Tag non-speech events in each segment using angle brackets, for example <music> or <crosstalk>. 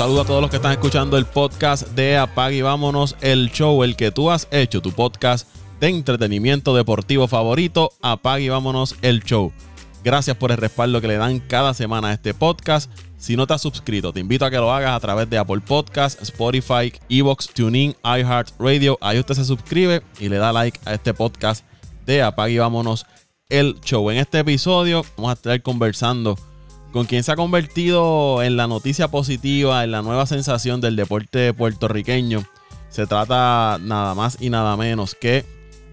Saludo a todos los que están escuchando el podcast de Apag y Vámonos, el show, el que tú has hecho, tu podcast de entretenimiento deportivo favorito, Apag y Vámonos, el show. Gracias por el respaldo que le dan cada semana a este podcast. Si no te has suscrito, te invito a que lo hagas a través de Apple Podcasts, Spotify, Evox, TuneIn, iHeartRadio. Ahí usted se suscribe y le da like a este podcast de Apag y Vámonos el show. En este episodio vamos a estar conversando con quien se ha convertido en la noticia positiva, en la nueva sensación del deporte puertorriqueño. Se trata nada más y nada menos que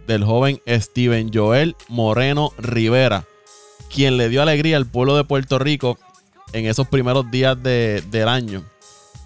del joven Steven Joel Moreno Rivera, quien le dio alegría al pueblo de Puerto Rico en esos primeros días del año,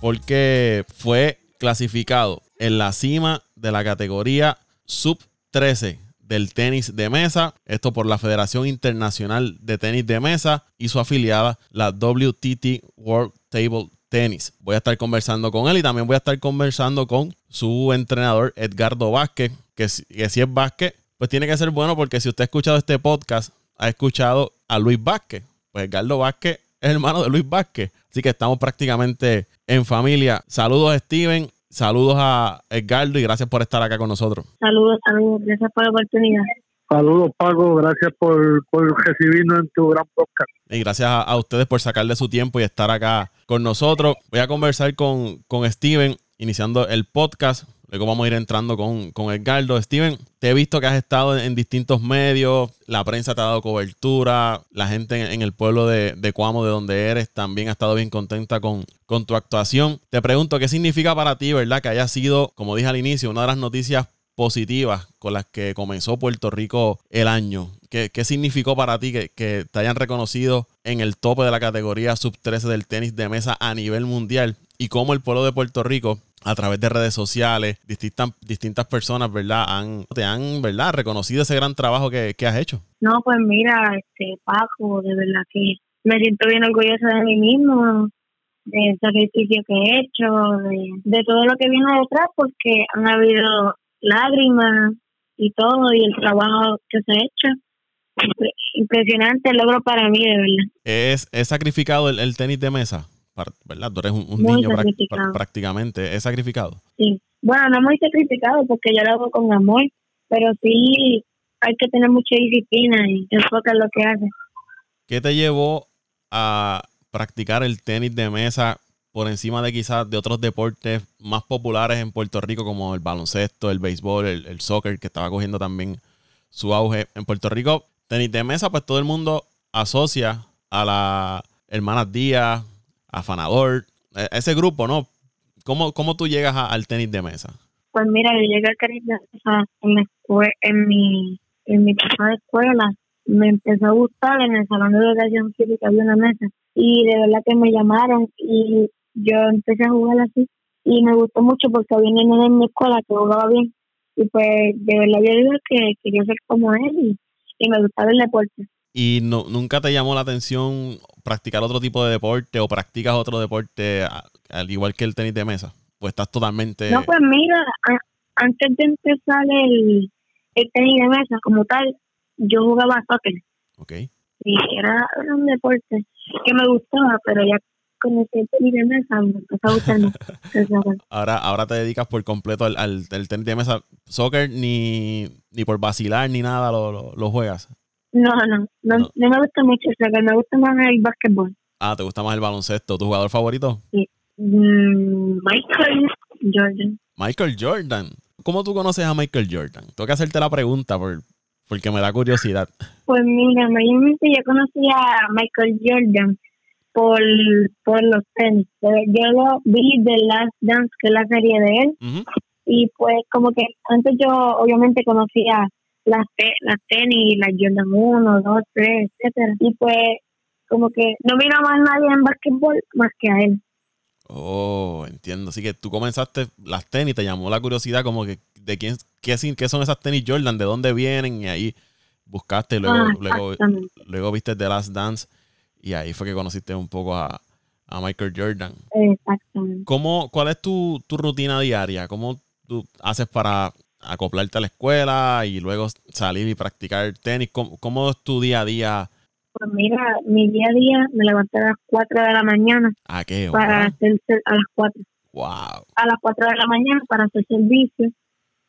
porque fue clasificado en la cima de la categoría sub 13 del tenis de mesa. Esto por la Federación Internacional de Tenis de Mesa y su afiliada, la WTT World Table Tennis. Voy a estar conversando con él y también voy a estar conversando con su entrenador Edgardo Vázquez, que, si es Vázquez, pues tiene que ser bueno porque si usted ha escuchado este podcast, ha escuchado a Luis Vázquez. Pues Edgardo Vázquez es hermano de Luis Vázquez. Así que estamos prácticamente en familia. Saludos, Steven. Saludos a Edgardo y gracias por estar acá con nosotros. Saludos, saludos. Gracias por la oportunidad. Saludos, Paco. Gracias por, recibirnos en tu gran podcast. Y gracias a, ustedes por sacarle su tiempo y estar acá con nosotros. Voy a conversar con, con Steven, iniciando el podcast. Luego vamos a ir entrando con, con Edgardo. Steven, te he visto que has estado en, distintos medios, la prensa te ha dado cobertura, la gente en, el pueblo de, de, Cuamo, de donde eres, también ha estado bien contenta con, con tu actuación. Te pregunto, ¿qué significa para ti, verdad, que haya sido, como dije al inicio, una de las noticias positivas con las que comenzó Puerto Rico el año? ¿Qué, qué significó para ti que, que, te hayan reconocido en el tope de la categoría sub-13 del tenis de mesa a nivel mundial? Y cómo el pueblo de Puerto Rico a través de redes sociales, distintas, distintas personas, ¿verdad? Han, te han, ¿verdad? Reconocido ese gran trabajo que, has hecho. No, pues mira, este Paco, de verdad que me siento bien orgullosa de mí mismo, del sacrificio que he hecho, de, todo lo que viene detrás, porque han habido lágrimas y todo, y el trabajo que se ha hecho. Impresionante el logro para mí, de verdad. ¿Es, es sacrificado el tenis de mesa? ¿verdad? Tú eres un, niño prácticamente. ¿Es sacrificado? Sí. Bueno, no muy sacrificado porque yo lo hago con amor, pero sí hay que tener mucha disciplina y enfocar lo que hace. ¿Qué te llevó a practicar el tenis de mesa por encima de quizás de otros deportes más populares en Puerto Rico como el baloncesto, el béisbol, el, el soccer, que estaba cogiendo también su auge en Puerto Rico? Tenis de mesa, pues todo el mundo asocia a la hermanas Díaz, afanador, e, ese grupo, ¿no? ¿Cómo, cómo tú llegas al tenis de mesa? Pues mira, yo llegué al tenis de mesa en, en mi en mi pasada escuela. Me empezó a gustar en el salón de educación física, había una mesa. Y de verdad que me llamaron y yo empecé a jugar así. Y me gustó mucho porque había niños en mi escuela que jugaba bien. Y pues de verdad yo digo que quería ser como él y, y me gustaba el deporte. ¿Y no, nunca te llamó la atención practicar otro tipo de deporte o practicas otro deporte al igual que el tenis de mesa? Pues estás totalmente... No, pues mira, antes de empezar el, el tenis de mesa como tal, yo jugaba soccer. Ok. Y era, un deporte que me gustaba, pero ya con el tenis de mesa me empezó a gustar <laughs> ahora, ahora te dedicas por completo al, al, tenis de mesa. ¿Soccer ni, ni por vacilar ni nada lo, lo juegas? No, no, no, me gusta mucho el me gusta más el básquetbol. Ah, ¿te gusta más el baloncesto? ¿Tu jugador favorito? Sí. Mm, Michael Jordan. Michael Jordan. ¿Cómo tú conoces a Michael Jordan? Tengo que hacerte la pregunta por, porque me da curiosidad. Pues mira, mayormente yo conocí a Michael Jordan por, por los tenis. Yo lo vi de Last Dance, que es la serie de él. Y pues como que antes yo obviamente conocía las, las tenis, las Jordan 1, 2, 3, etcétera. Y pues como que no mira más nadie en básquetbol más que a él. Oh, entiendo. Así que tú comenzaste las tenis, te llamó la curiosidad como que de quién, qué, qué son esas tenis Jordan, de dónde vienen y ahí buscaste, luego, ah, luego, luego viste The Last Dance y ahí fue que conociste un poco a, a Michael Jordan. Exactamente. ¿Cómo, ¿Cuál es tu, tu rutina diaria? ¿Cómo tú haces para acoplarte a la escuela y luego salir y practicar tenis? ¿Cómo, es tu día a día? Pues mira, mi día a día me levanté a las 4 de la mañana ¿A qué para hora? hacer ser- a las 4 Wow. a las 4 de la mañana para hacer servicio,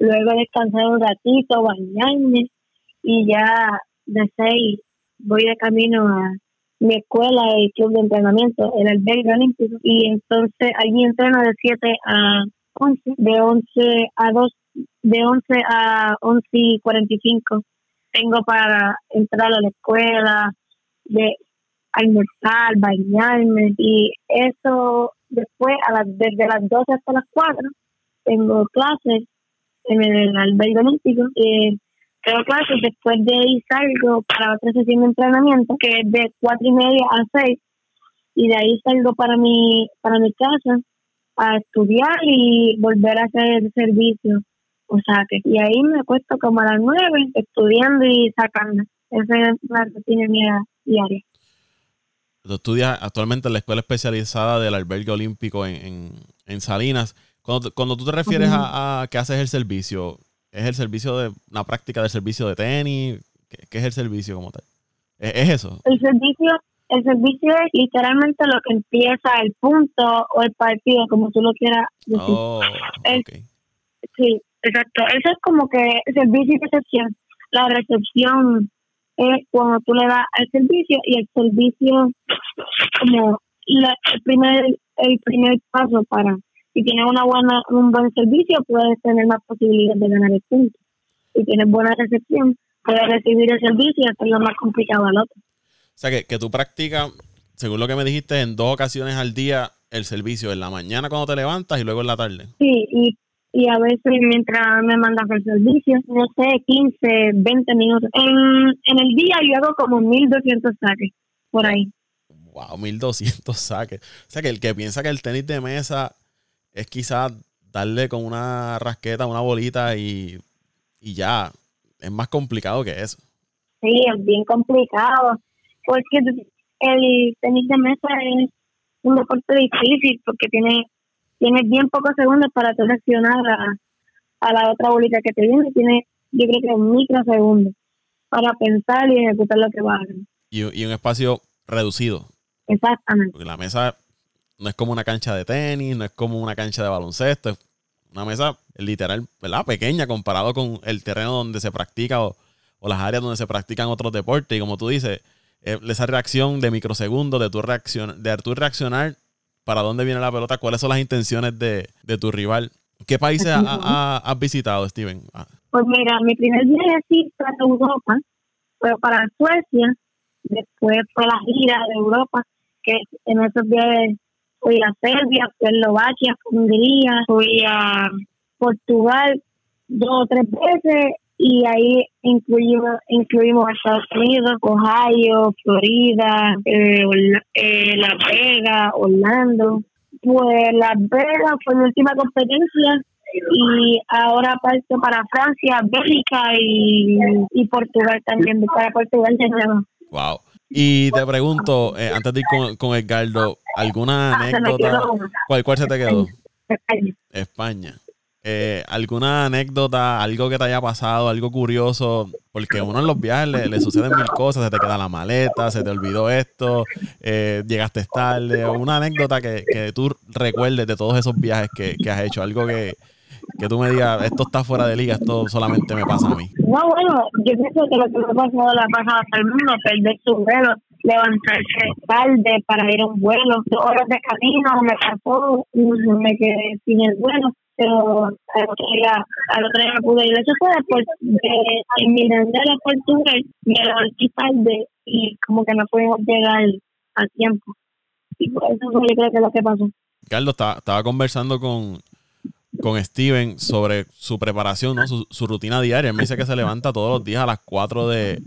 luego descansar un ratito, bañarme y ya de 6 voy de camino a mi escuela y club de entrenamiento, el albergue olímpico, y entonces allí entreno de 7 a 11, de 11 a 2, de 11 a 11 y 45 tengo para entrar a la escuela, de almorzar, bañarme y eso después a las desde las 12 hasta las 4 tengo clases en el albergue olímpico y tengo clases después de ahí salgo para otra sesión de entrenamiento que es de cuatro y media a 6 y de ahí salgo para mi para mi casa a estudiar y volver a hacer servicio. O saque y ahí me acuesto como a las 9 estudiando y sacando. Esa es la rutina mía diaria. Tú estudias actualmente en la escuela especializada del albergue olímpico en, en, en Salinas. Cuando, cuando tú te refieres a, a que haces el servicio, ¿es el servicio de una práctica del servicio de tenis? ¿Qué, qué es el servicio como tal? ¿Es, es eso? el servicio el servicio es literalmente lo que empieza el punto o el partido como tú lo quieras decir Oh, El-. Sí, exacto. Eso es como que servicio y recepción. La recepción es cuando tú le das el servicio y el servicio como la- el primer el primer paso para si tienes una buena un buen servicio puedes tener más posibilidades de ganar el punto. Si tienes buena recepción puedes recibir el servicio y hacerlo más complicado al otro. O sea, que, que tú practicas, según lo que me dijiste, en dos ocasiones al día el servicio, en la mañana cuando te levantas y luego en la tarde. Sí, y, y a veces mientras me mandas el servicio, no sé, 15, 20 minutos. En, en el día yo hago como 1200 saques por ahí. Wow, 1200 saques. O sea, que el que piensa que el tenis de mesa es quizás darle con una rasqueta, una bolita y, y ya. Es más complicado que eso. Sí, es bien complicado. Porque el tenis de mesa es un deporte difícil porque tiene tienes bien pocos segundos para tú reaccionar a, a la otra bolita que te viene. Tiene, yo creo que microsegundos para pensar y ejecutar lo que va a hacer. Y, y un espacio reducido. Exactamente. Porque la mesa no es como una cancha de tenis, no es como una cancha de baloncesto. Es una mesa literal, ¿verdad? Pequeña comparado con el terreno donde se practica o, o las áreas donde se practican otros deportes. Y como tú dices, eh, esa reacción de microsegundos, de tu, reacción, de tu reaccionar para dónde viene la pelota, cuáles son las intenciones de, de tu rival. ¿Qué países ha- ha- has visitado, Steven? Ah, Pues mira, mi primer viaje fue a Europa, fue para Suecia, después fue la gira de Europa, que en esos viajes fui a Serbia, a Eslovaquia, Hungría, fui a Portugal dos o tres veces y ahí incluimos, incluimos a Estados Unidos, Ohio, Florida, eh, eh, Las Vegas, Orlando. Pues Las Vegas fue mi última competencia y ahora parto para Francia, Bélgica y, y Portugal también, para Portugal de nuevo. wow. Y te pregunto, eh, antes de ir con, con Edgardo, ¿alguna Ah, anécdota? ¿Cuál, cuál se te quedó? España. España. Eh, ¿Alguna anécdota, algo que te haya pasado, algo curioso? Porque uno en los viajes le, le suceden mil cosas, se te queda la maleta, se te olvidó esto, eh, llegaste tarde, una anécdota que, que tú recuerdes de todos esos viajes que, que has hecho, algo que, que tú me digas, esto está fuera de liga, esto solamente me pasa a mí. No, bueno, yo pienso que lo que me ha pasado le ha pasado a todo el mundo, perder su vuelo, levantarse tarde para ir a un vuelo, horas de camino, me y me quedé sin el vuelo, pero al otro día, al otro día pude ir. Eso fue después de en Mirandela, Portugal, me levanté tarde y como que no pudimos llegar a tiempo. Y por eso fue yo creo que es lo que pasó. Carlos, estaba conversando con, con Steven sobre su preparación, ¿no? su, su rutina diaria. Él me dice que se levanta todos los días a las 4 de,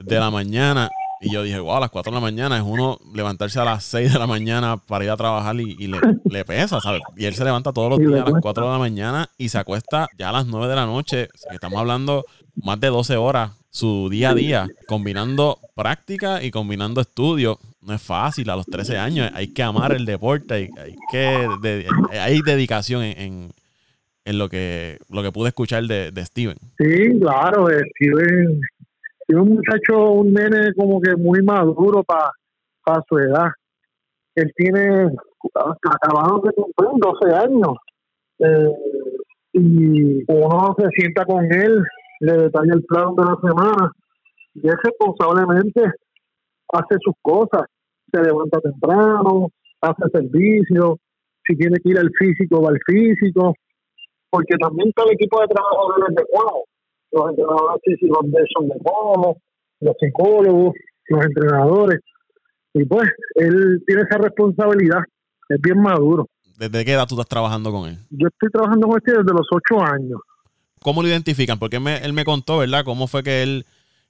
de la mañana. Y yo dije, wow, a las 4 de la mañana es uno levantarse a las 6 de la mañana para ir a trabajar y, y le, <laughs> le pesa, ¿sabes? Y él se levanta todos los días a las cuesta. 4 de la mañana y se acuesta ya a las 9 de la noche. Estamos hablando más de 12 horas su día a día, combinando práctica y combinando estudio. No es fácil a los 13 años. Hay que amar el deporte, hay, hay que de- hay dedicación en, en, en lo que lo que pude escuchar de, de Steven. Sí, claro, Steven es un muchacho, un nene como que muy maduro para su edad. Él tiene, acabado de cumplir 12 años. Eh, y uno se sienta con él, le detalla el plan de la semana y él responsablemente hace sus cosas, se levanta temprano, hace servicio, si tiene que ir al físico, va al físico, porque también está el equipo de trabajo de Cuamo, los entrenadores físicos de son de Cuamo, los psicólogos, los entrenadores, y pues él tiene esa responsabilidad, es bien maduro. ¿Desde qué edad tú estás trabajando con él? Yo estoy trabajando con él desde los ocho años. ¿Cómo lo identifican? Porque él me contó, ¿verdad? ¿Cómo fue que él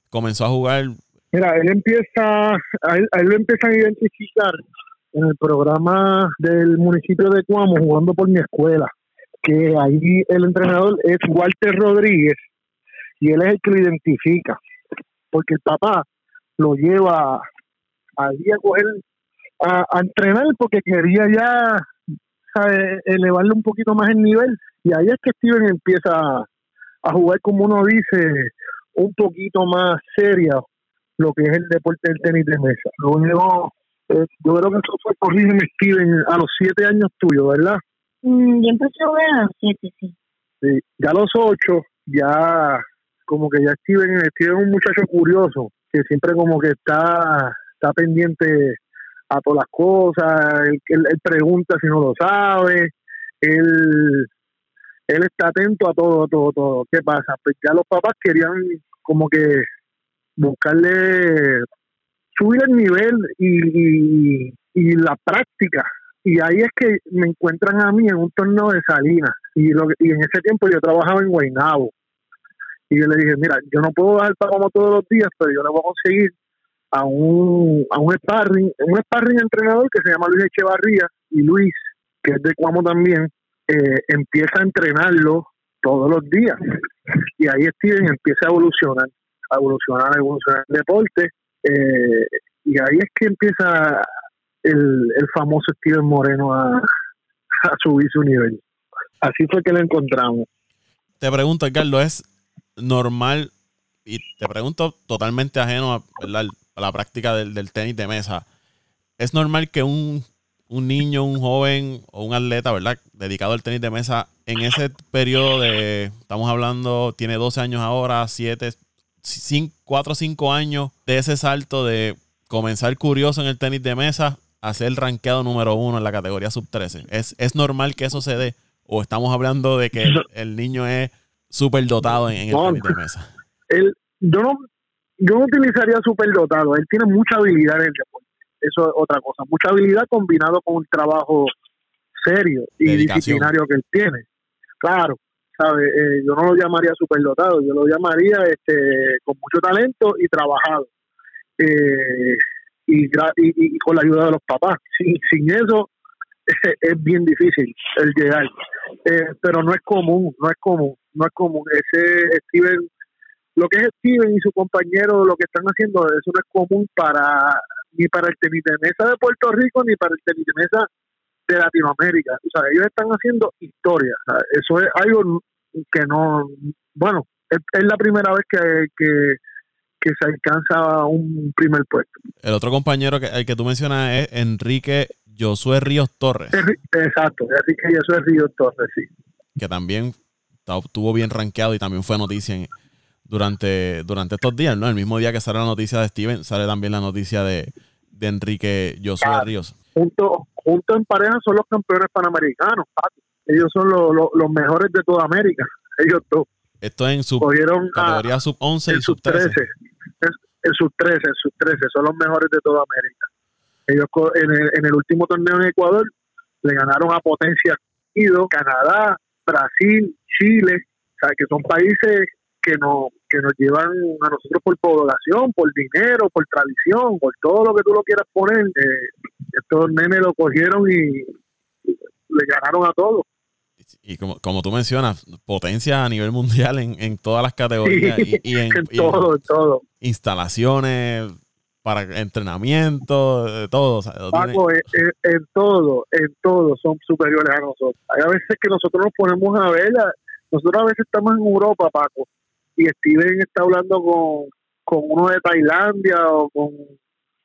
comenzó a jugar? Mira, él empieza, a él, lo empiezan a identificar en el programa del municipio de Cuamo, jugando por mi escuela, que ahí el entrenador es Walter Rodríguez y él es el que lo identifica, porque el papá lo lleva ahí a coger, a, a entrenar porque quería ya elevarle un poquito más el nivel. Y ahí es que Steven empieza a, jugar, como uno dice, un poquito más serio lo que es el deporte del tenis de mesa. Luego, eh, yo creo que eso fue, corrígeme Steven, a los siete años tuyos, ¿verdad? Mm, yo empecé a jugar a los siete, sí. sí. Ya a los ocho, ya como que ya Steven, Steven es un muchacho curioso, que siempre como que está, está pendiente a todas las cosas, él, él, pregunta si no lo sabe, él, él está atento a todo, todo, todo. ¿Qué pasa? Pues ya los papás querían como que buscarle, subir el nivel y, y, la práctica. Y ahí es que me encuentran a mí en un torneo de Salinas. Y, lo, y en ese tiempo yo trabajaba en Guaynabo. Y yo le dije, mira, yo no puedo dar como todos los días, pero yo le voy a conseguir a un, a un sparring, un sparring entrenador que se llama Luis Echevarría y Luis, que es de Cuamo también, eh, empieza a entrenarlo todos los días. Y ahí Steven empieza a evolucionar, a evolucionar, a evolucionar el deporte. Eh, y ahí es que empieza el, el famoso Steven Moreno a, a subir su nivel. Así fue que lo encontramos. Te pregunto, Carlos, ¿es normal y te pregunto totalmente ajeno a, la práctica del, tenis de mesa, es normal que un, niño, un joven o un atleta, ¿verdad? Dedicado al tenis de mesa, en ese periodo de, estamos hablando, tiene 12 años ahora, 7, 4 o 5 años, de ese salto de comenzar curioso en el tenis de mesa a ser rankeado número uno en la categoría sub 13. ¿Es, ¿Es normal que eso se dé? ¿O estamos hablando de que el, niño es súper dotado en, el tenis de mesa? Yo no yo no utilizaría superdotado. Él tiene mucha habilidad en el deporte. Eso es otra cosa. Mucha habilidad combinado con un trabajo serio y disciplinario que él tiene. Claro, ¿sabe? Eh, yo no lo llamaría superdotado. Yo lo llamaría este con mucho talento y trabajado. Eh, y, y, con la ayuda de los papás. Sin, sin eso <laughs> es, bien difícil el llegar. Eh, pero no es común, no es común, no es común. Ese Steven lo que es Steven y su compañero, lo que están haciendo, eso no es común para ni para el tenis de mesa de Puerto Rico ni para el tenis de mesa de Latinoamérica. O sea, ellos están haciendo historia. eso es algo que no, bueno, es, la primera vez que, que, se alcanza un primer puesto. El otro compañero que, el que tú mencionas es Enrique Josué Ríos Torres. Exacto, Enrique Josué Ríos Torres, sí. Que también estuvo bien rankeado y también fue noticia en, durante, durante estos días, ¿no? El mismo día que sale la noticia de Steven, sale también la noticia de, de Enrique Josué ah, Ríos. Junto, junto en pareja son los campeones panamericanos, Ellos son los mejores de toda América, <laughs> ellos dos. Esto es en su categoría sub 11 y sub 13. En sub 13, en sub 13, son los mejores de toda América. Ellos en el, en el último torneo en Ecuador le ganaron a Potencia Canadá, Brasil, Chile, o sea, que son países que nos, que nos llevan a nosotros por población, por dinero, por tradición, por todo lo que tú lo quieras poner. Eh, estos nenes lo cogieron y le ganaron a todos. Y como, como tú mencionas, potencia a nivel mundial en, en todas las categorías. y, en, todo, en todo. Instalaciones para entrenamiento, todo. Paco, en, todo, en todo son superiores a nosotros. Hay a veces que nosotros nos ponemos a ver, nosotros a veces estamos en Europa, Paco, y Steven está hablando con, con uno de Tailandia o con,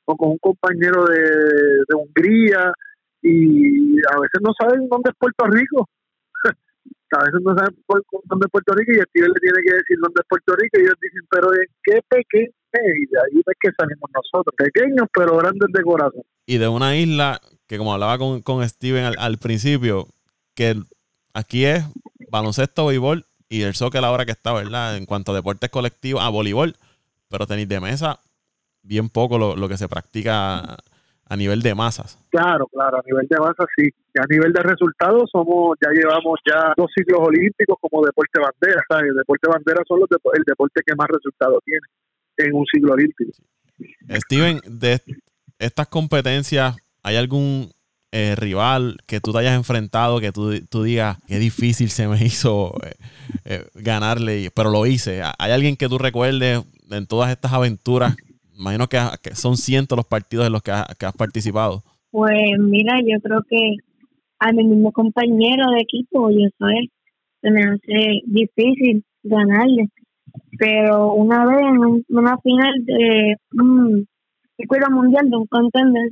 o con un compañero de, de Hungría y a veces no saben dónde es Puerto Rico. <laughs> a veces no saben dónde es Puerto Rico y tío le tiene que decir dónde es Puerto Rico y ellos dicen, pero ¿en qué pequeño Y de ahí es que salimos nosotros, pequeños pero grandes de corazón. Y de una isla que como hablaba con, con Steven al, al principio, que aquí es baloncesto, béisbol y el soccer ahora que está, ¿verdad? En cuanto a deportes colectivos, a voleibol, pero tenis de mesa, bien poco lo, lo que se practica a nivel de masas. Claro, claro, a nivel de masas sí. Y a nivel de resultados somos, ya llevamos ya dos ciclos olímpicos como deporte bandera, ¿sabes? El deporte bandera son los el deporte que más resultados tiene en un ciclo olímpico. Steven, de estas competencias, ¿hay algún eh, rival que tú te hayas enfrentado que tú, tú digas qué difícil se me hizo eh, eh, ganarle, pero lo hice? ¿Hay alguien que tú recuerdes en todas estas aventuras imagino que, son cientos los partidos en los que, has participado. Pues mira, yo creo que a mi mismo compañero de equipo, yo sé, se me hace difícil ganarle. Pero una vez en una final de un circuito mundial de un contender,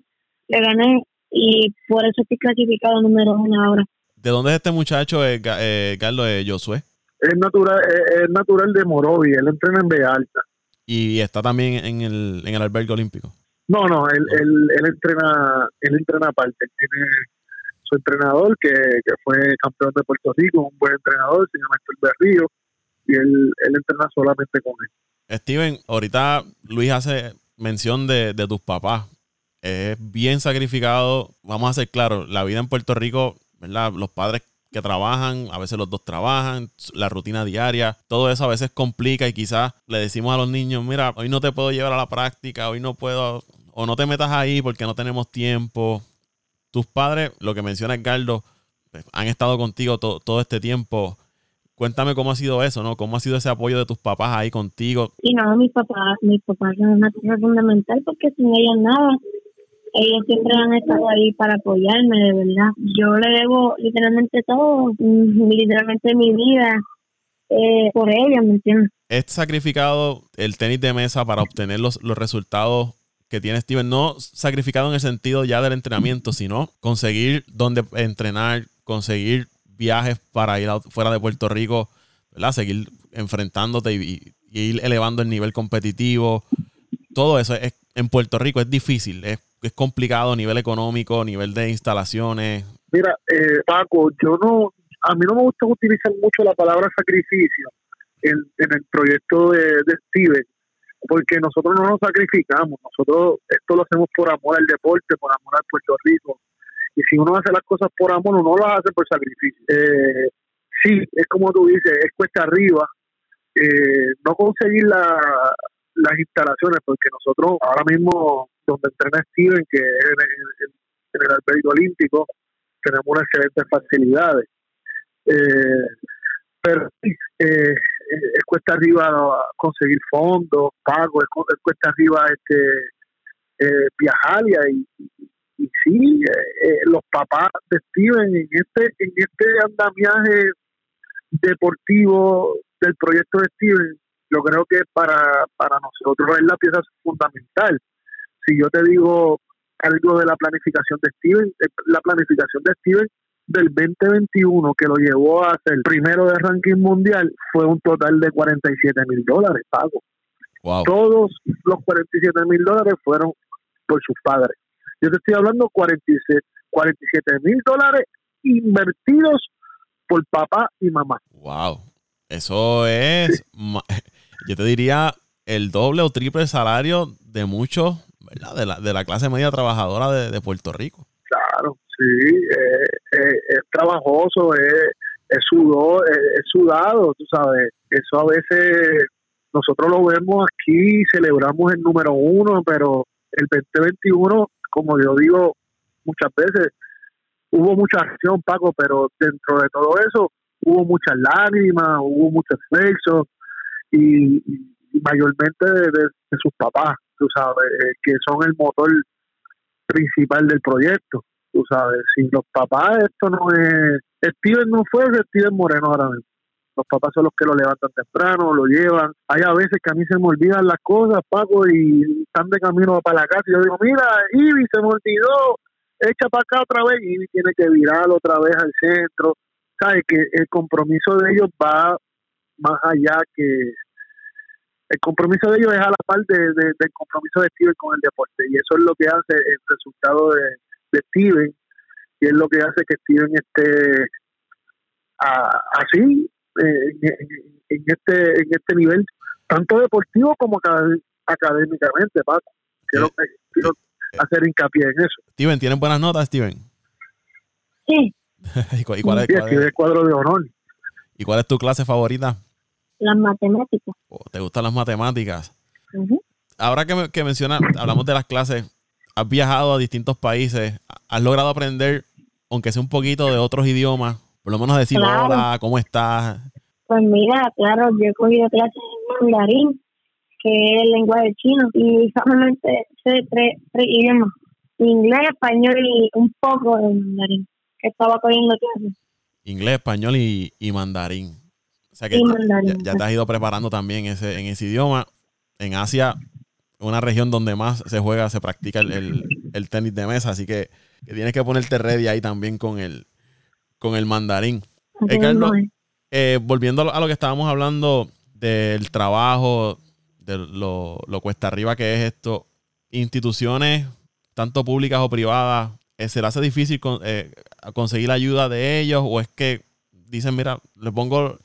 le gané y por eso estoy clasificado número uno ahora. ¿De dónde es este muchacho, eh, eh Carlos eh, Josué? Es natural, es, natural de Morovi, él entrena en Alta y está también en el, en el albergue olímpico. No, no, él, él, él entrena, él entrena aparte, tiene su entrenador que, fue campeón de Puerto Rico, un buen entrenador, se llama Héctor Berrío, y él, él. Steven, ahorita Luis hace mención de, de tus papás. Es bien sacrificado, vamos a ser claros, la vida en Puerto Rico. Los padres que trabajan, a veces los dos trabajan, la rutina diaria, todo eso a veces complica y quizás le decimos a los niños, mira, hoy no te puedo llevar a la práctica, hoy no puedo, o no te metas ahí porque no tenemos tiempo. Tus padres, lo que menciona Edgardo, pues, han estado contigo todo este tiempo. Cuéntame cómo ha sido eso, ¿no? ¿Cómo ha sido ese apoyo de tus papás ahí contigo? Y no, mis papás, mis papás son una cosa fundamental porque sin ellos nada ellos siempre han estado ahí para apoyarme, de verdad. Yo le debo literalmente todo, <laughs> literalmente mi vida eh, por ellos, ¿me entiendes? ¿Es sacrificado el tenis de mesa para obtener los, los resultados que tiene Steven? No sacrificado en el sentido ya del entrenamiento, sino conseguir dónde entrenar, conseguir viajes para ir fuera de Puerto Rico, ¿verdad? Seguir enfrentándote y, ir elevando el nivel competitivo. Todo eso es, en Puerto Rico es difícil, es complicado a nivel económico, a nivel de instalaciones? Mira, eh, Paco, yo no, a mí no me gusta utilizar mucho la palabra sacrificio en, el proyecto de, de porque nosotros no nos sacrificamos, nosotros esto lo hacemos por amor al deporte, por amor al Puerto Rico. Y si uno hace las cosas por amor, uno las hace por sacrificio. Eh, sí, es como tú dices, es cuesta arriba. Eh, no conseguir la, las instalaciones, porque nosotros ahora mismo, donde entrena Steven, que es en, el albergue olímpico, tenemos unas excelentes facilidades. Eh, pero eh, es cuesta arriba conseguir fondos, pagos, es, cuesta arriba este eh, viajar y, sí, los papás de Steven en este, en este andamiaje deportivo del proyecto de Steven yo creo que para, para nosotros es la pieza fundamental. Si yo te digo algo de la planificación de Steven, eh, la planificación de Steven del 2021 que lo llevó a ser el primero de ranking mundial fue un total de 47 mil dólares pago. Todos los 47 mil dólares fueron por sus padres. Yo te estoy hablando 47 mil dólares invertidos por papá y mamá. Wow. Eso es <laughs> yo te diría el doble o triple salario de muchos, ¿verdad? De la, de la clase media trabajadora de, Puerto Rico. Claro, sí, eh, eh, es trabajoso, es, es, es, sudado, tú sabes. Eso a veces nosotros lo vemos aquí, celebramos el número uno, pero el 2021, como yo digo muchas veces, hubo mucha acción, Paco, pero dentro de todo eso hubo muchas lágrimas, hubo mucho esfuerzo, y, mayormente de, sus papás, tú sabes, eh, que son el motor principal del proyecto, tú sabes, sin los papás esto no es, Steven no fue Steven Moreno ahora mismo, los papás son los que lo levantan temprano, lo llevan. Hay a veces que a mí se me olvidan las cosas, Paco, y están de camino para la casa y yo digo, mira, Ivy, se me olvidó, echa para acá otra vez, Ivy tiene que virar otra vez al centro. ¿Sabes? Que el compromiso de ellos va más allá que el compromiso de ellos es a la par de, del compromiso de Steven con el deporte y eso es lo que hace el resultado de, de Steven y es lo que hace que Steven esté así eh, en, este en este nivel tanto deportivo como académicamente Paco. Quiero, quiero hacer hincapié en eso. Steven ¿tienes buenas notas Steven? sí. <laughs> ¿Y cuál, es, el cuadro de honor. ¿y cuál es tu clase favorita? las matemáticas. Oh, ¿te gustan las matemáticas? ahora que, que mencionas hablamos de las clases has viajado a distintos países, has logrado aprender, aunque sea un poquito de otros idiomas, por lo menos decir hola, ¿cómo estás? Pues mira, claro, yo he cogido clases en mandarín, que es el lenguaje chino, y solamente sé tres, idiomas, inglés, español y un poco de mandarín, que estaba cogiendo clases. Inglés, español y, mandarín. O sea que ya, te has ido preparando también ese, en ese idioma. En Asia una región donde más se juega, se practica el, tenis de mesa, así que, tienes que ponerte ready ahí también con el, con el mandarín. Eh, Carlos, eh, volviendo a lo que estábamos hablando del trabajo, de lo, cuesta arriba que es esto, instituciones, tanto públicas o privadas, eh, ¿se le hace difícil conseguir la ayuda de ellos o es que dicen, mira, le pongo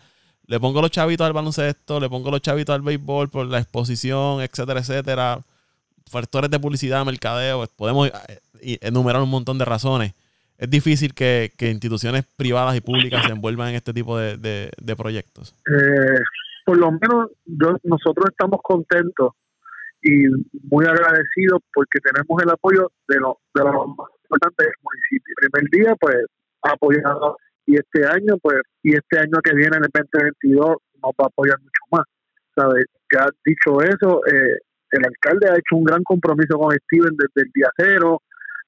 le pongo los chavitos al baloncesto, le pongo los chavitos al béisbol por la exposición, etcétera, etcétera. Factores de publicidad, mercadeo, pues, podemos eh, enumerar un montón de razones. Es difícil que, instituciones privadas y públicas se envuelvan en este tipo de, proyectos. Eh, por lo menos nosotros estamos contentos y muy agradecidos porque tenemos el apoyo de, lo, de los más importantes del municipio. El primer día, pues, apoyado y este año, pues, y este año que viene, en el 2022, nos va a apoyar mucho más. ¿Sabes? Que ha dicho eso, eh, el alcalde ha hecho un gran compromiso con Steven desde el día cero.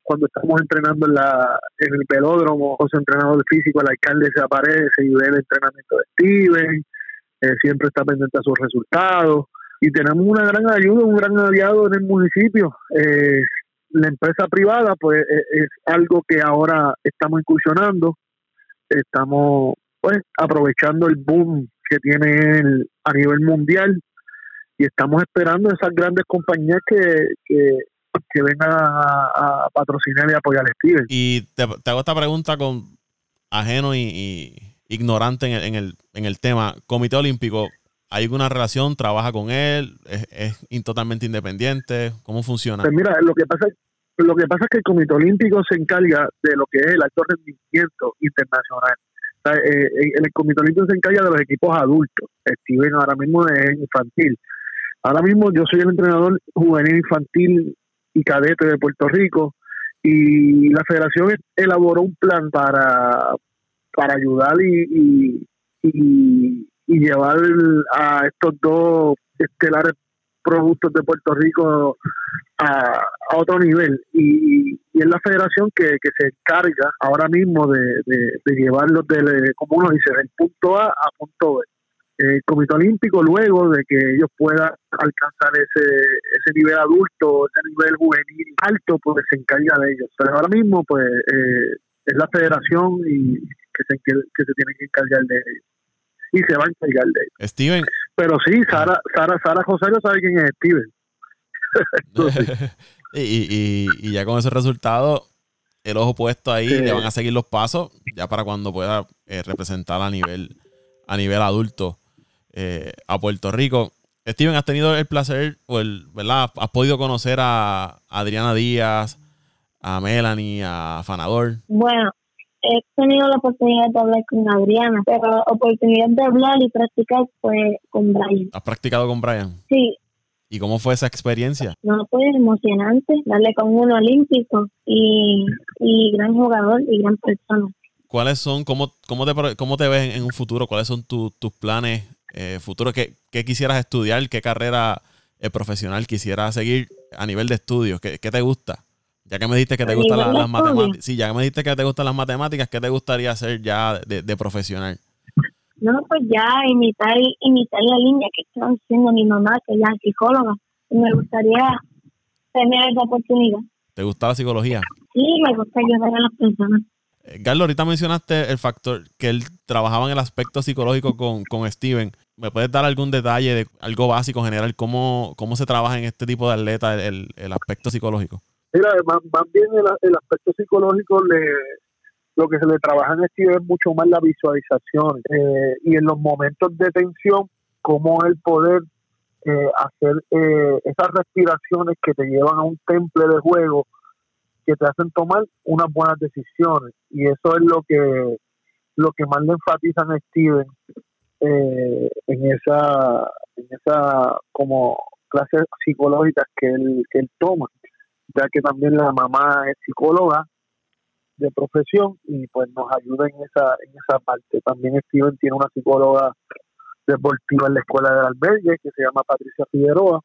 Cuando estamos entrenando en, la, en el pelódromo, con su entrenador físico, el alcalde se aparece y ve el entrenamiento de Steven, eh, siempre está pendiente a sus resultados. Y tenemos una gran ayuda, un gran aliado en el municipio. Eh, la empresa privada, pues, es algo que ahora estamos incursionando estamos pues aprovechando el boom que tiene el, a nivel mundial y estamos esperando esas grandes compañías que, vengan a, patrocinar y apoyar a Steven. Y te, hago esta pregunta con ajeno y, ignorante en el, en, el, en el tema. Comité Olímpico, ¿hay alguna relación? ¿Trabaja con él? ¿Es, es totalmente independiente? ¿Cómo funciona? Pues mira, lo que pasa es lo que pasa es que el Comité Olímpico se encarga de lo que es el alto rendimiento internacional. Eh, eh, el Comité Olímpico se encarga de los equipos adultos. Steven ahora mismo es infantil. Ahora mismo yo soy el entrenador juvenil infantil y cadete de Puerto Rico y la federación elaboró un plan para, para ayudar y, y, y llevar a estos dos estelares productos de Puerto Rico a, otro nivel y, y, es la federación que, que se encarga ahora mismo de, de, llevarlos del, como uno dice, del punto A a punto B. El Comité Olímpico, luego de que ellos puedan alcanzar ese, ese nivel adulto, ese nivel juvenil alto, pues se encarga de ellos. Pero ahora mismo, pues, eh, es la federación y que se, que se tiene que encargar de ellos. Y se va a encargar de ellos. Steven, pero sí, Sara, Sara, Sara Rosario sabe quién es Steven. <laughs> y, y, ya con ese resultado, el ojo puesto ahí, le van a seguir los pasos ya para cuando pueda eh, representar a nivel, a nivel adulto eh, a Puerto Rico. Steven, ¿has tenido el placer, o el, ¿verdad? ¿Has podido conocer a Adriana Díaz, a Melanie, a Fanador? Bueno, he tenido la oportunidad de hablar con Adriana, pero la oportunidad de hablar y practicar fue con Brian. ¿Has practicado con Brian? Sí. ¿Y cómo fue esa experiencia? No, fue emocionante darle con uno olímpico y, gran jugador y gran persona. ¿Cuáles son, cómo, cómo, te, cómo te ves en, un futuro? ¿Cuáles son tus planes eh, futuros? ¿Qué, ¿Qué, quisieras estudiar? ¿Qué carrera eh, profesional quisieras seguir a nivel de estudios? ¿Qué, qué te gusta? Ya que me dijiste que te gustan las, matemáticas, sí, ya que me dijiste que te gustan las matemáticas, ¿qué te gustaría hacer ya de, profesional? No, pues ya imitar, imitar la línea que está haciendo mi mamá, que ella es psicóloga. Me gustaría tener esa oportunidad. ¿Te gusta la psicología? Sí, me gusta ayudar a las personas. Carlos, ahorita mencionaste el factor que él trabajaba en el aspecto psicológico con, con Steven. ¿Me puedes dar algún detalle de algo básico general? ¿Cómo, cómo se trabaja en este tipo de atleta el, el aspecto psicológico? Mira, más, bien el, el, aspecto psicológico, le, lo que se le trabaja en Steven es mucho más la visualización eh, y en los momentos de tensión, cómo el poder eh, hacer eh, esas respiraciones que te llevan a un temple de juego que te hacen tomar unas buenas decisiones y eso es lo que lo que más le enfatizan a Steven eh, en esa en esa como clases psicológicas que él que él toma ya que también la mamá es psicóloga de profesión y pues nos ayuda en esa en esa parte. También Steven tiene una psicóloga deportiva en la escuela del albergue que se llama Patricia Figueroa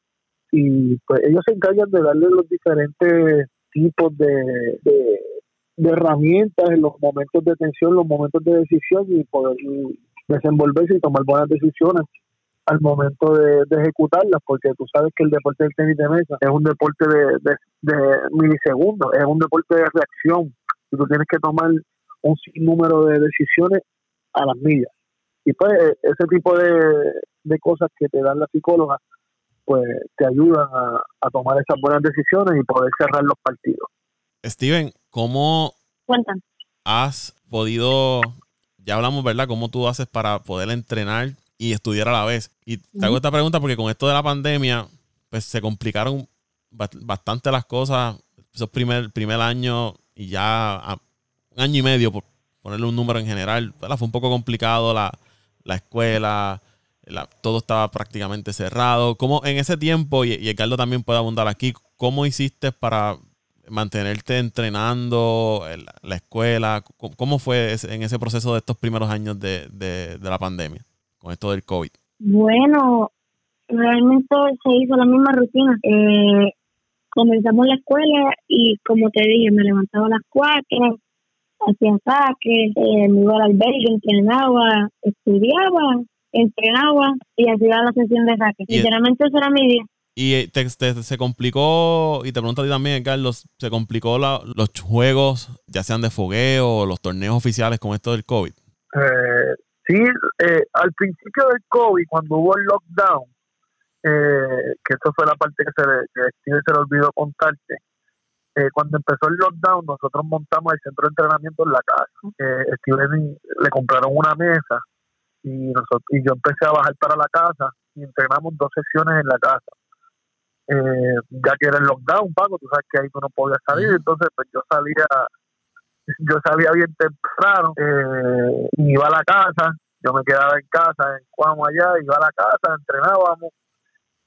y pues ellos se encargan de darle los diferentes tipos de, de, herramientas en los momentos de tensión, los momentos de decisión y poder desenvolverse y tomar buenas decisiones al momento de, ejecutarlas, porque tú sabes que el deporte del tenis de mesa es un deporte de, de, milisegundos, es un deporte de reacción, y tú tienes que tomar un sinnúmero de decisiones a las millas. Y pues e, ese tipo de, de cosas que te dan la psicóloga pues te ayudan a, tomar esas buenas decisiones y poder cerrar los partidos. Steven, ¿cómo has podido, ya hablamos, ¿verdad? ¿Cómo tú haces para poder entrenar y estudiar a la vez? Y te hago esta pregunta porque con esto de la pandemia, pues se complicaron bastante las cosas, esos primer, primer año y ya un año y medio, por ponerle un número en general, fue un poco complicado la, la escuela, todo estaba prácticamente cerrado. ¿Cómo en ese tiempo, y, y también puede abundar aquí, cómo hiciste para mantenerte entrenando en la, escuela? ¿Cómo, fue en ese proceso de estos primeros años de, de, la pandemia, con esto del COVID? Bueno, realmente se hizo la misma rutina. Eh, comenzamos la escuela y como te dije, me levantaba a las cuatro, hacía saques, eh, me iba al albergue, entrenaba, estudiaba entrenaba y hacía la sesión de saque. Literalmente eso era mi día. Y eh, te, se complicó, y te pregunto a ti también, Carlos, ¿se complicó los juegos, ya sean de fogueo o los torneos oficiales con esto del COVID? Eh, sí, eh, al principio del COVID, cuando hubo el lockdown, eh, que eso fue la parte que se le, que se le olvidó contarte, cuando empezó el lockdown, nosotros montamos el centro de entrenamiento en la casa. Eh, Steven le compraron una mesa y nosotros y yo empecé a bajar para la casa y entrenamos dos sesiones en la casa eh, ya que era el lockdown pago tú sabes que ahí tú no podías salir entonces pues yo salía yo salía bien temprano eh, y iba a la casa yo me quedaba en casa en Cuamo allá iba a la casa entrenábamos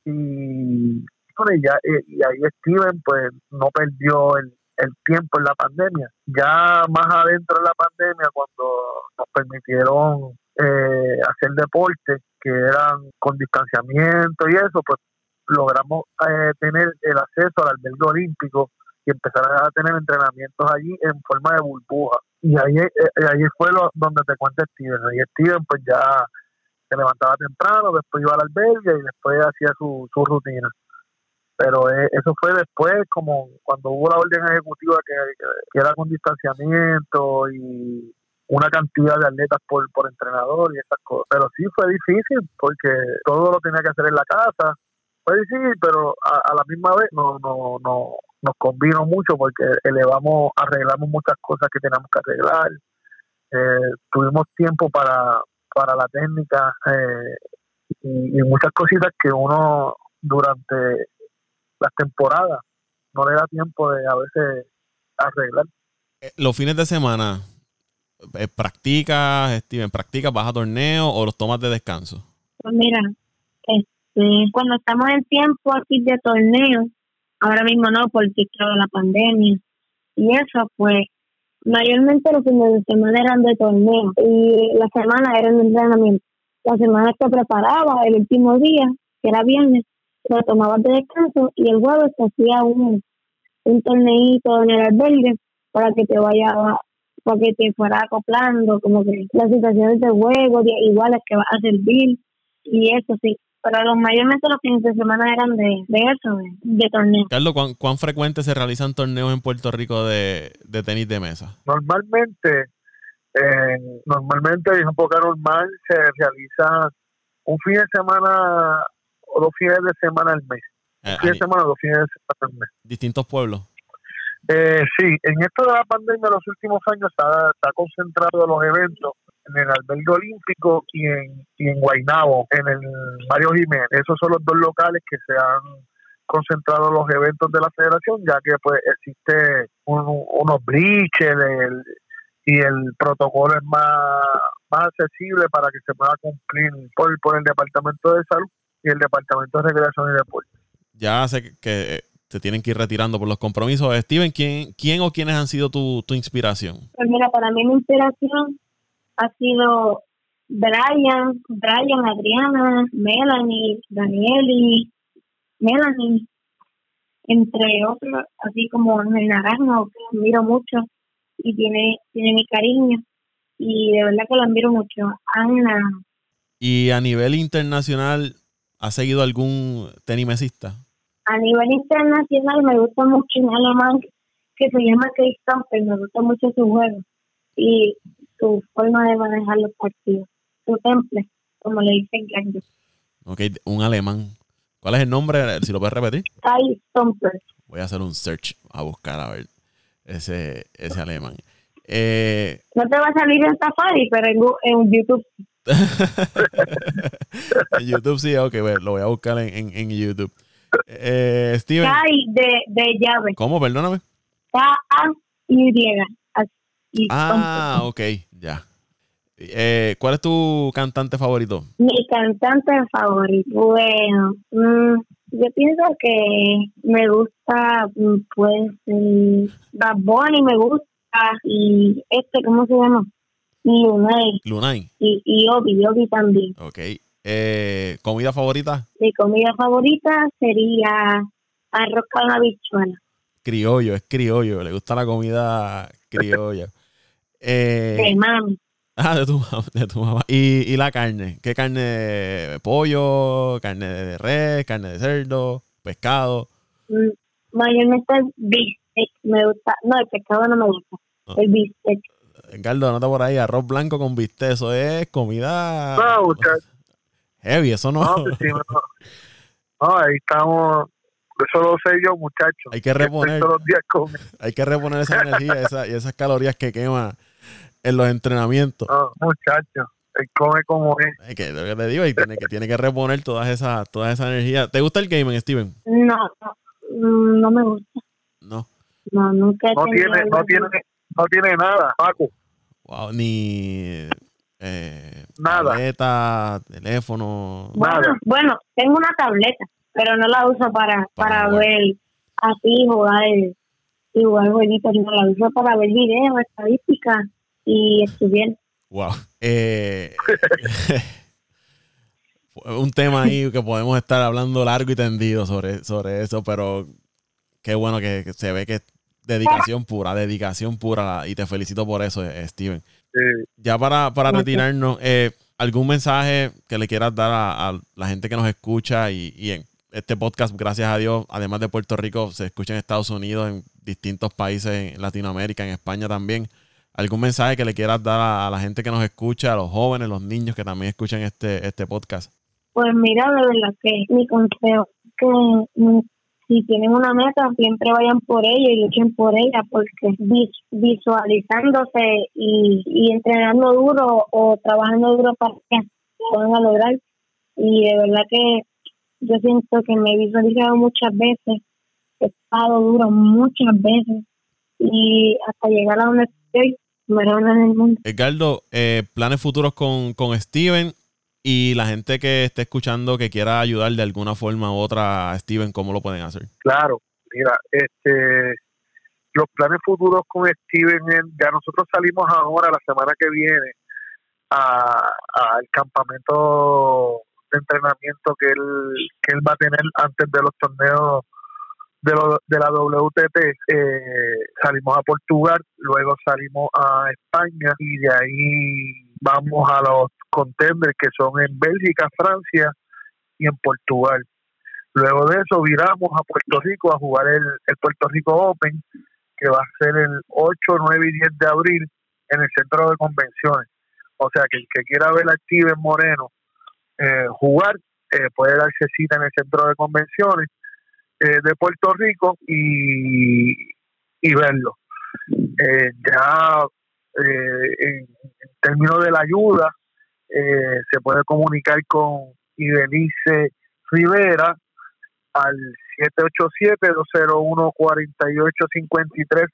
y y, ya, eh, y ahí Steven pues no perdió el, el tiempo en la pandemia. Ya más adentro de la pandemia, cuando nos permitieron eh, hacer deporte que eran con distanciamiento y eso, pues logramos eh, tener el acceso al albergue olímpico y empezar a tener entrenamientos allí en forma de burbuja. Y ahí, eh, ahí fue lo, donde te cuenta Steven. Ahí Steven pues ya se levantaba temprano, después iba al albergue y después hacía su, su rutina. Pero eso fue después, como cuando hubo la orden ejecutiva que, que era con distanciamiento y una cantidad de atletas por, por entrenador y esas cosas. Pero sí fue difícil porque todo lo tenía que hacer en la casa. Fue difícil, pero a, la misma vez no, no, no, nos convino mucho porque elevamos, arreglamos muchas cosas que teníamos que arreglar. Eh, tuvimos tiempo para, para la técnica eh, y, y muchas cositas que uno durante las temporadas no le da tiempo de a veces arreglar. Eh, los fines de semana, eh, ¿Practicas, Steven? ¿Practicas, vas a torneo o los tomas de descanso? Pues mira, este, cuando estamos en tiempo aquí de torneo, ahora mismo no, porque claro, la pandemia y eso, pues mayormente los fines de semana eran de torneo y la semana eran de entrenamiento. La semana que preparaba, el último día, que era viernes, lo tomabas de descanso y el jueves te hacía un, un torneito en el albergue para que te vaya porque te fuera acoplando, como que las situaciones de juego, iguales que va a servir, y eso sí. Pero los mayormente los fines de semana eran de, de eso, de, torneos. Carlos, ¿cuán, ¿cuán, frecuente se realizan torneos en Puerto Rico de, de tenis de mesa? Normalmente, eh, normalmente es un poco normal, se realiza un fin de semana o dos fines de semana al mes. un eh, fin de semana o dos fines de semana al mes. ¿Distintos pueblos? Eh, sí, en esto de la pandemia los últimos años está, está concentrado los eventos en el albergue olímpico y en, y en Guaynabo, en el Mario Jiménez. Esos son los dos locales que se han concentrado los eventos de la federación, ya que pues existe unos briches y el protocolo es más, más accesible para que se pueda cumplir por, por el Departamento de Salud y el Departamento de Recreación y Deporte. Ya sé que se tienen que ir retirando por los compromisos. Steven, ¿quién, quién o quiénes han sido tu, tu inspiración? Pues mira, para mí mi inspiración ha sido Brian, Brian, Adriana, Melanie, Danieli, Melanie, entre otros, así como el naranjo, que admiro mucho y tiene, tiene mi cariño. Y de verdad que lo admiro mucho. Ana. ¿Y a nivel internacional ha seguido algún tenimesista? A nivel internacional me gusta mucho un alemán que se llama Chris me gusta mucho su juego. Y su forma de manejar los partidos, su temple, como le dicen grandes. Ok, un alemán. ¿Cuál es el nombre? Si lo puedes repetir. Kai Stomper. Voy a hacer un search a buscar a ver ese, ese alemán. Eh, no te va a salir en Safari, pero en, YouTube. <laughs> en YouTube sí, ok, bueno, lo voy a buscar en, en, YouTube. Eh, Steven. Kai de, de llave. ¿Cómo? Perdóname. K-A-Y. Ah, ok, ya. Eh, ¿Cuál es tu cantante favorito? Mi cantante favorito, bueno, mm, yo pienso que me gusta, pues, Bad Bunny me gusta, y este, ¿cómo se llama? Lunay. Lunay. Y, y Obi, Obi también. Ok. Eh, ¿Comida favorita? Mi comida favorita sería arroz con habichuela. Criollo, es criollo, le gusta la comida criolla. Eh, de mami. Ah, de tu, de tu mamá. ¿Y, ¿Y, la carne? ¿Qué carne? ¿Pollo? ¿Carne de res? ¿Carne de cerdo? ¿Pescado? Mm, mayormente bistec. Me gusta. No, el pescado no me gusta. El bistec. Gardo, anota por ahí, arroz blanco con bistec. Eso es comida. No, muchachos. Heavy, eso no. No, pues no. no, ahí estamos. Eso lo sé yo, muchachos. Hay que reponer. hay que reponer esa energía <laughs> esa, y esas calorías que quema en los entrenamientos. No, muchacho, él come como es. es que, lo que te digo, y tiene que, tiene que reponer toda esa, toda esa energía. ¿Te gusta el gaming, Steven? No, no, me gusta. No. No, nunca no tiene, no tiene, no tiene nada, Paco. Wow, ni eh, nada. tableta, teléfono. Bueno, nada. bueno, tengo una tableta, pero no la uso para, para, ver así jugar y jugar jueguitos, no la uso para ver videos, estadísticas y estudié. Wow. Eh, <laughs> un tema ahí que podemos estar hablando largo y tendido sobre, sobre eso, pero qué bueno que, se ve que es dedicación pura, dedicación pura, y te felicito por eso, eh, Steven. Ya para, para retirarnos, eh, ¿algún mensaje que le quieras dar a, la gente que nos escucha y, y, en este podcast, gracias a Dios, además de Puerto Rico, se escucha en Estados Unidos, en distintos países en Latinoamérica, en España también? Algún mensaje que le quieras dar a, la gente que nos escucha, a los jóvenes, los niños que también escuchan este, este podcast? Pues mira, de verdad que mi consejo es que mm, si tienen una meta, siempre vayan por ella y luchen por ella, porque visualizándose y, y entrenando duro o trabajando duro para que lo van lograr. Y de verdad que yo siento que me he visualizado muchas veces, he estado duro muchas veces y hasta llegar a donde estoy Edgardo, eh, planes futuros con, con Steven y la gente que esté escuchando que quiera ayudar de alguna forma u otra a Steven, ¿cómo lo pueden hacer? Claro, mira, este los planes futuros con Steven, ya nosotros salimos ahora la semana que viene al campamento de entrenamiento que él, que él va a tener antes de los torneos de, de la WTT eh, salimos a Portugal, luego salimos a España y de ahí vamos a los contenders que son en Bélgica, Francia y en Portugal. Luego de eso viramos a Puerto Rico a jugar el, el Puerto Rico Open, que va a ser el 8, 9 y 10 de abril en el centro de convenciones. O sea que el que quiera ver a Steven Moreno eh, jugar eh, puede darse cita en el centro de convenciones eh, de Puerto Rico y, y verlo. ya en, términos de la ayuda, se puede comunicar con Ibelice Rivera al 787-201-4853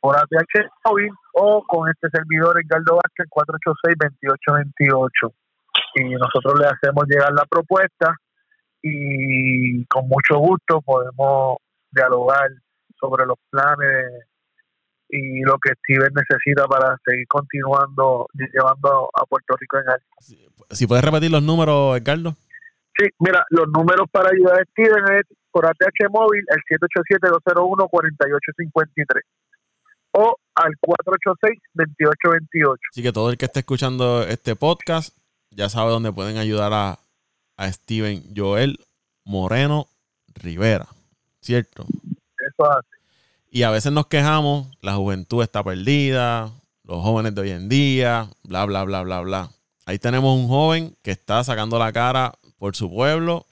por ATH móvil o con este servidor Edgardo Vázquez 486-2828. Y nosotros le hacemos llegar la propuesta y con mucho gusto podemos dialogar sobre los planes y lo que Steven necesita para seguir continuando llevando a Puerto Rico en alto. Si puedes repetir los números, Edgardo. Sí, mira, los números para ayudar a Steven es por ATH móvil el 787-201-4853 o al 486-2828. Así que todo el que esté escuchando este podcast ya sabe dónde pueden ayudar a, a Steven Joel Moreno Rivera, ¿cierto? Eso hace. Y a veces nos quejamos, la juventud está perdida, los jóvenes de hoy en día, bla, bla, bla, bla, bla. Ahí tenemos un joven que está sacando la cara por su pueblo,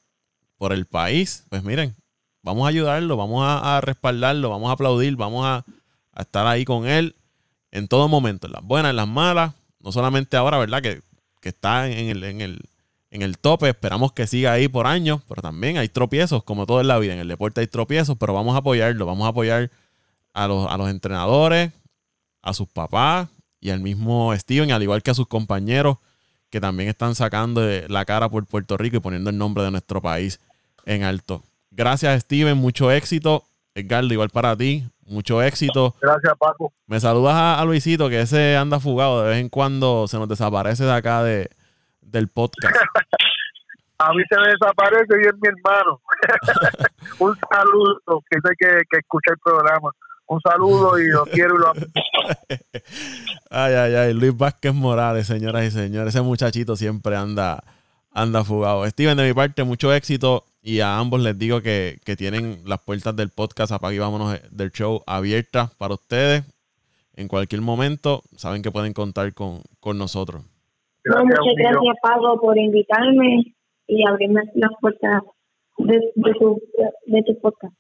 por el país. Pues miren, vamos a ayudarlo, vamos a, respaldarlo, vamos a aplaudir, vamos a, estar ahí con él en todo momento, en las buenas, en las malas. No solamente ahora, ¿verdad? Que, que está en el, en, el, en el tope. Esperamos que siga ahí por años, pero también hay tropiezos, como todo en la vida. En el deporte hay tropiezos, pero vamos a apoyarlo, vamos a apoyar a los, a los entrenadores, a sus papás y al mismo Steven, al igual que a sus compañeros que también están sacando la cara por Puerto Rico y poniendo el nombre de nuestro país en alto. Gracias, Steven. Mucho éxito. Edgardo, igual para ti. Mucho éxito. Gracias, Paco. Me saludas a, Luisito, que ese anda fugado. De vez en cuando se nos desaparece de acá de, del podcast. A mí se me desaparece y es mi hermano. <laughs> Un saludo, que sé que, que escucha el programa un saludo y lo quiero y lo amo. <laughs> Ay, ay, ay. Luis Vázquez Morales, señoras y señores. Ese muchachito siempre anda, anda fugado. Steven, de mi parte, mucho éxito. Y a ambos les digo que, tienen las puertas del podcast Apague y Vámonos del show abiertas para ustedes. En cualquier momento, saben que pueden contar con, nosotros. muchas gracias, Pablo, por invitarme y abrirme las puertas de, de tu podcast.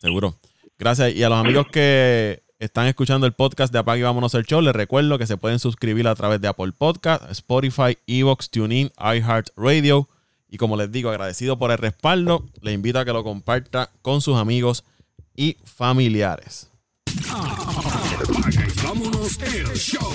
Seguro. Gracias. Y a los amigos que están escuchando el podcast de Apague y Vámonos el Show, les recuerdo que se pueden suscribir a través de Apple Podcast, Spotify, Evox, TuneIn, iHeartRadio. Y como les digo, agradecido por el respaldo, les invito a que lo comparta con sus amigos y familiares. Apague y Vámonos el Show.